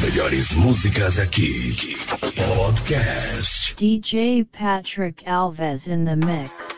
melhores músicas aqui. Podcast. DJ Patrick Alves in the mix.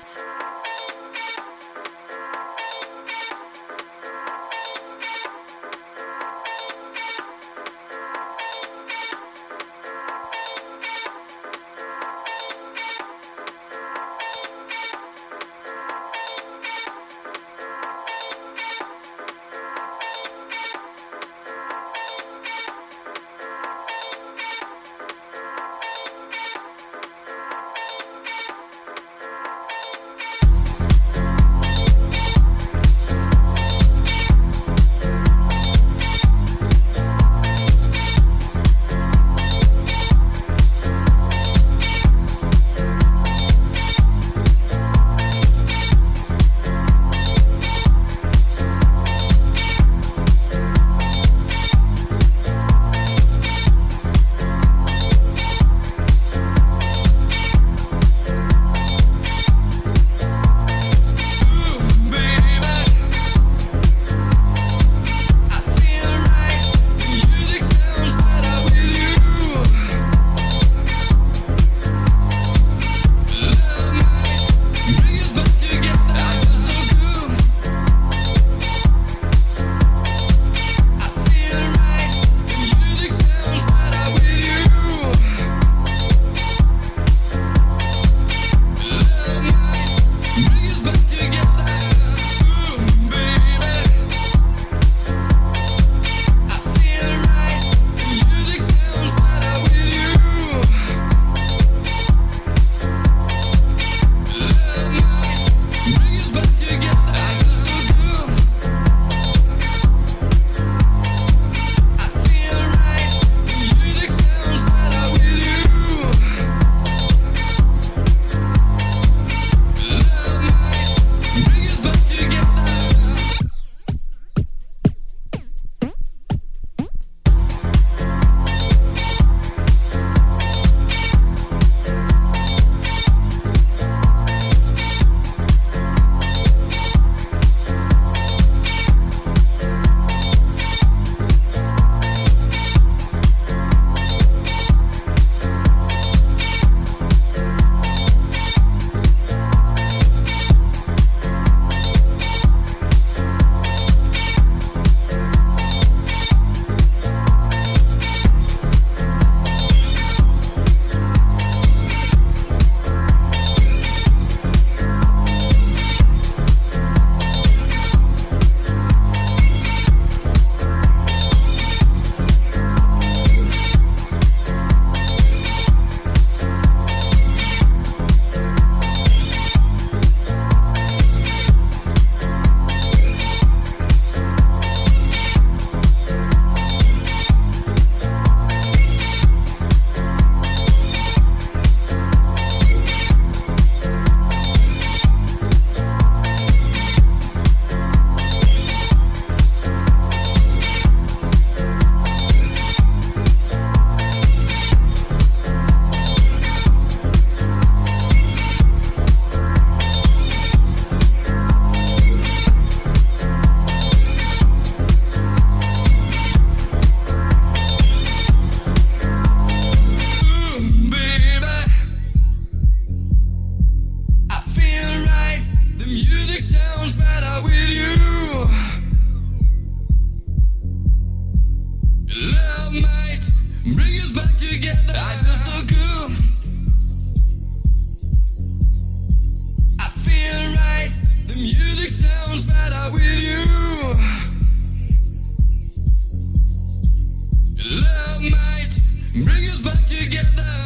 might bring us back together.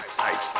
I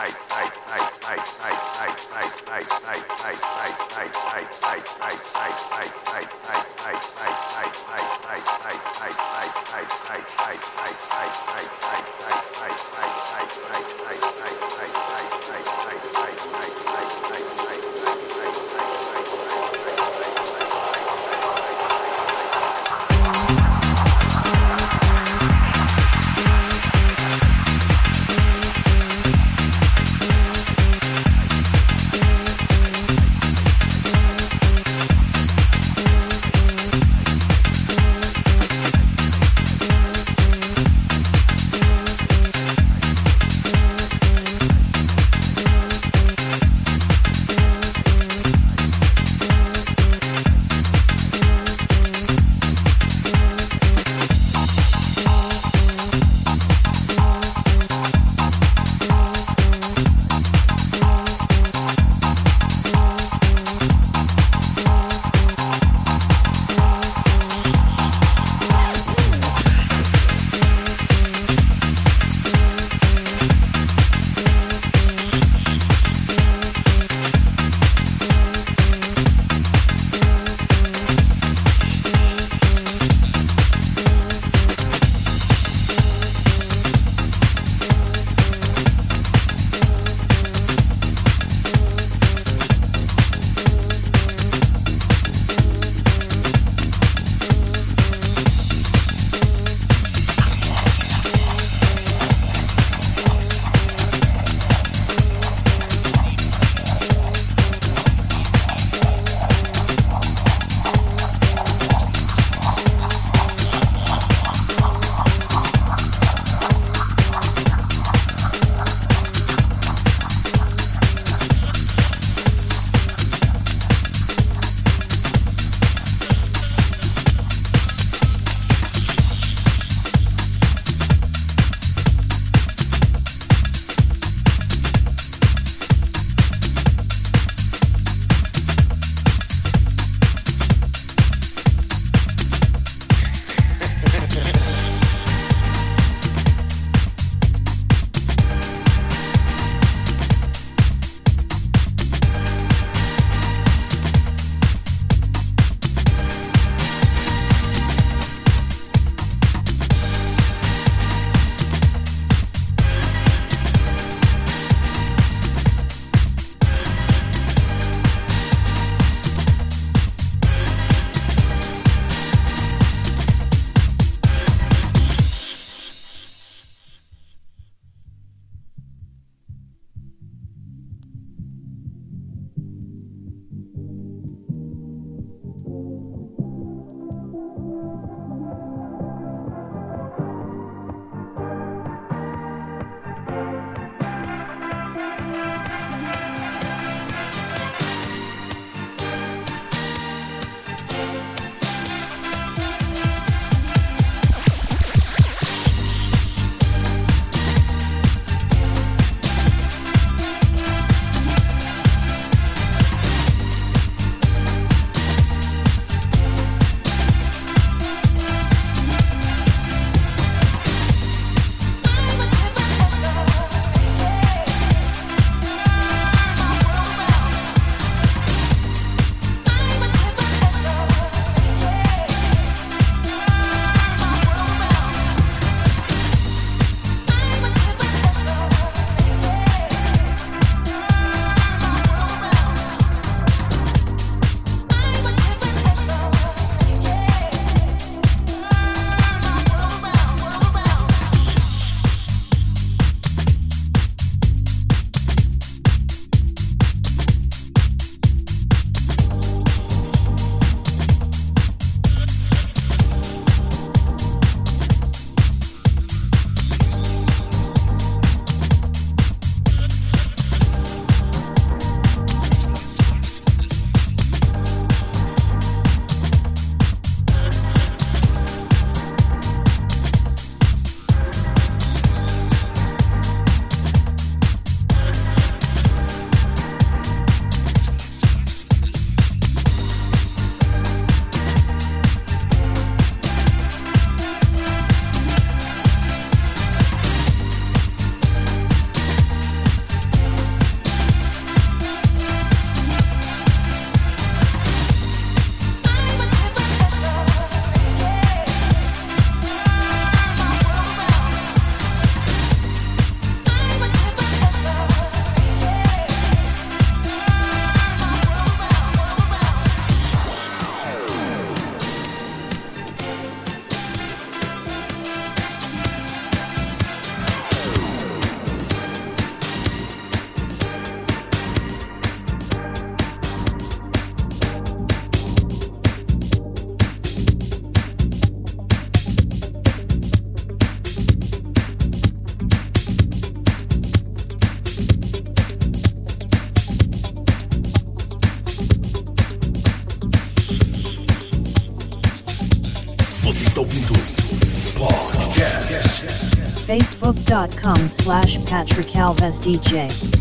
Facebook.com slash Patrick Alves DJ.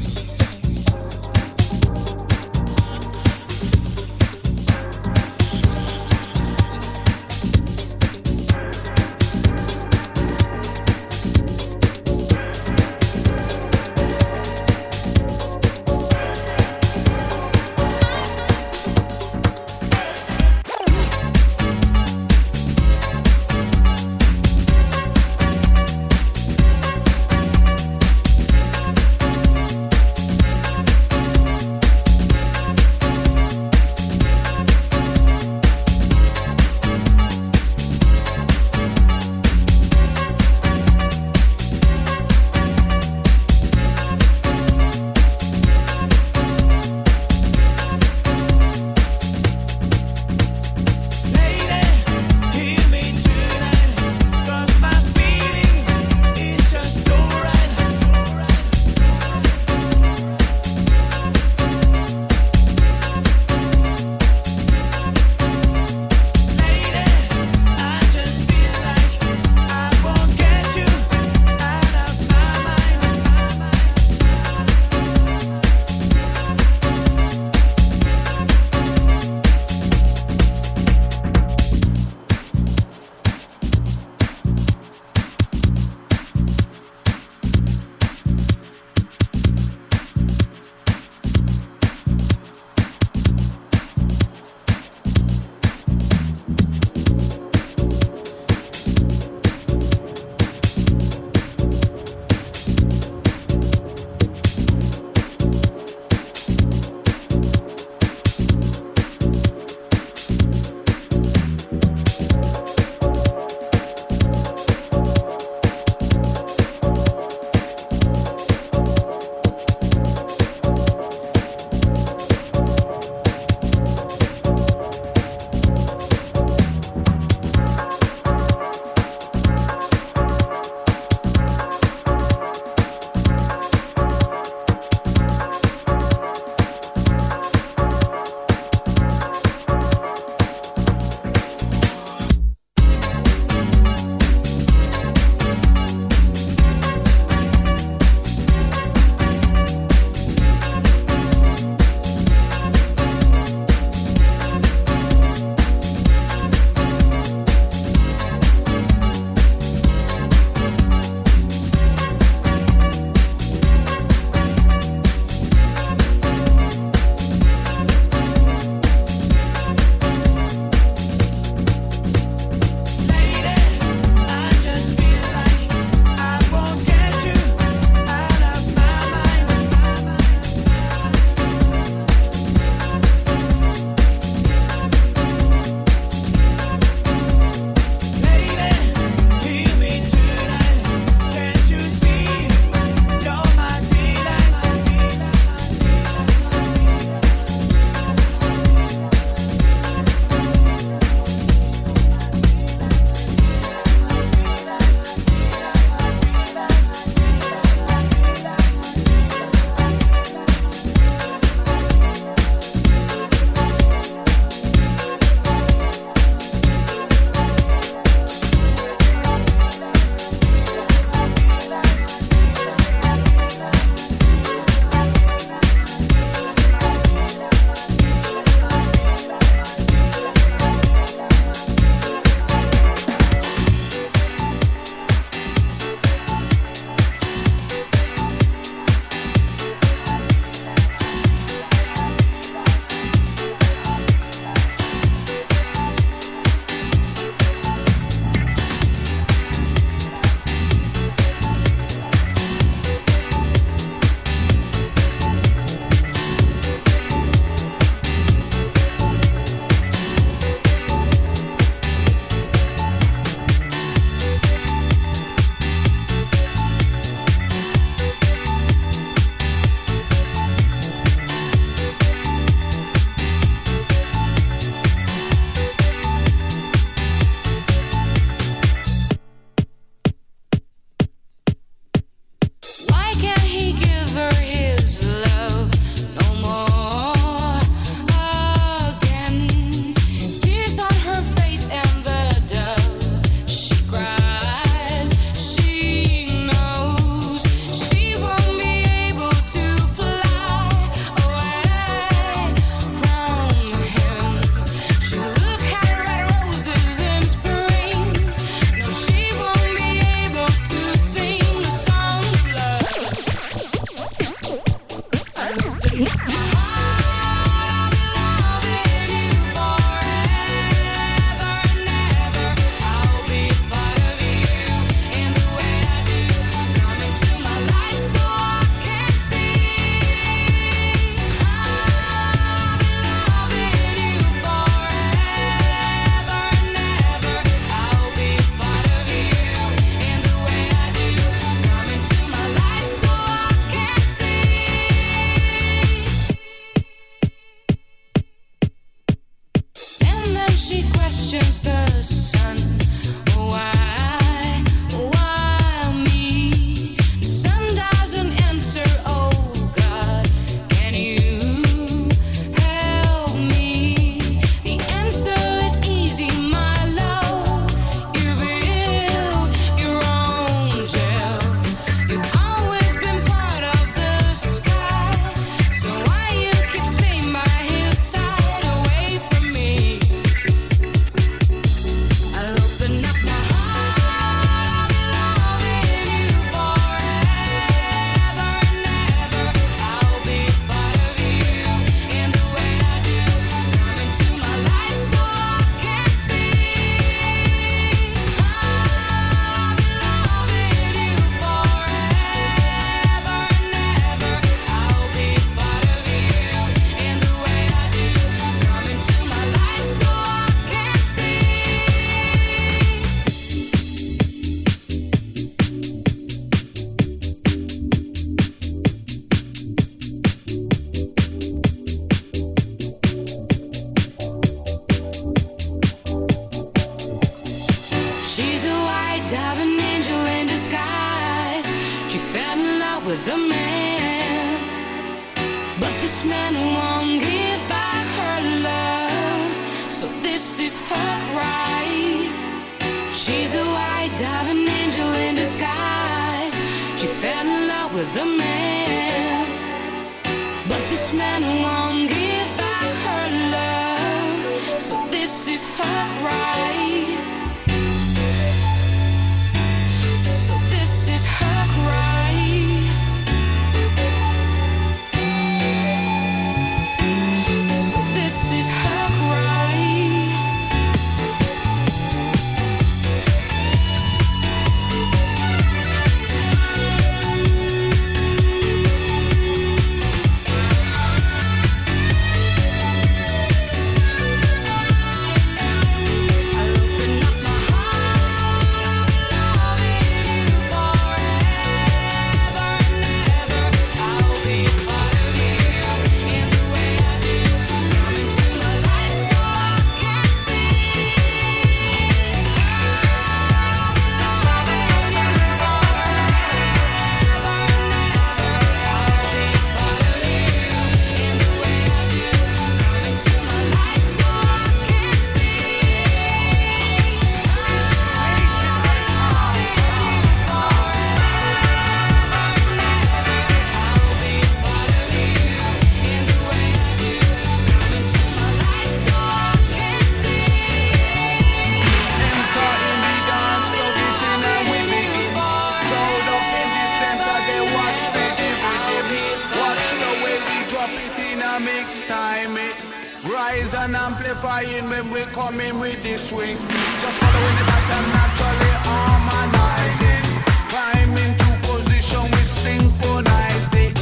rise and amplifying when we come in with the swing. Just following the pattern naturally harmonizing. Climb into position we synchronize it.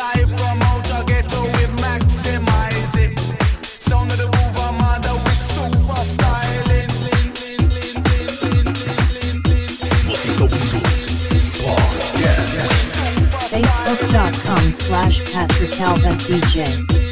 Live from outer ghetto we maximize. Sound of the mover mother we super styling. Você está ouvindo? Podcast. Facebook.com slash Patrick Alves DJ.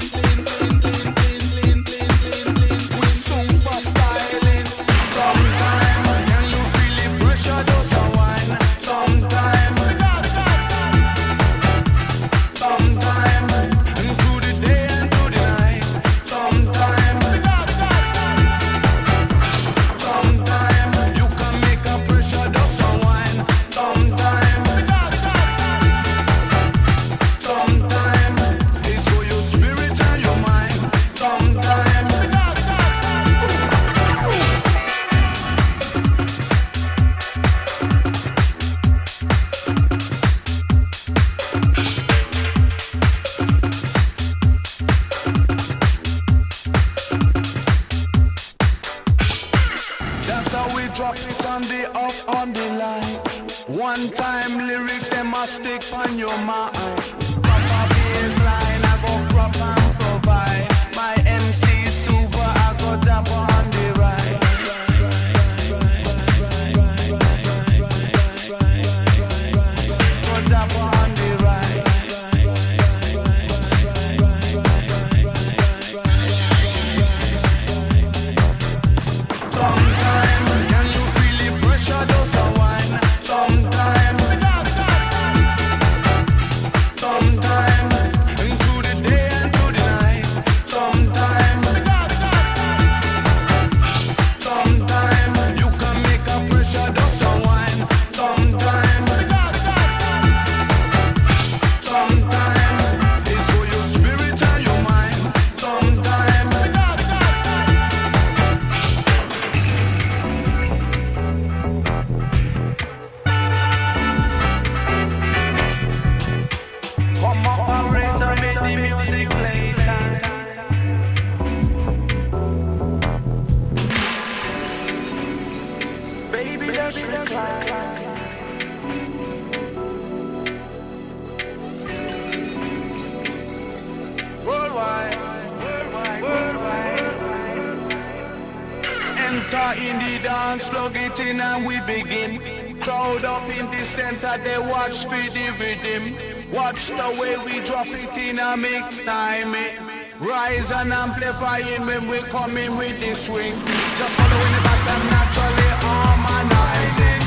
next time it rise and amplify amplifying when we coming with the swing. Just following it back and naturally harmonizing.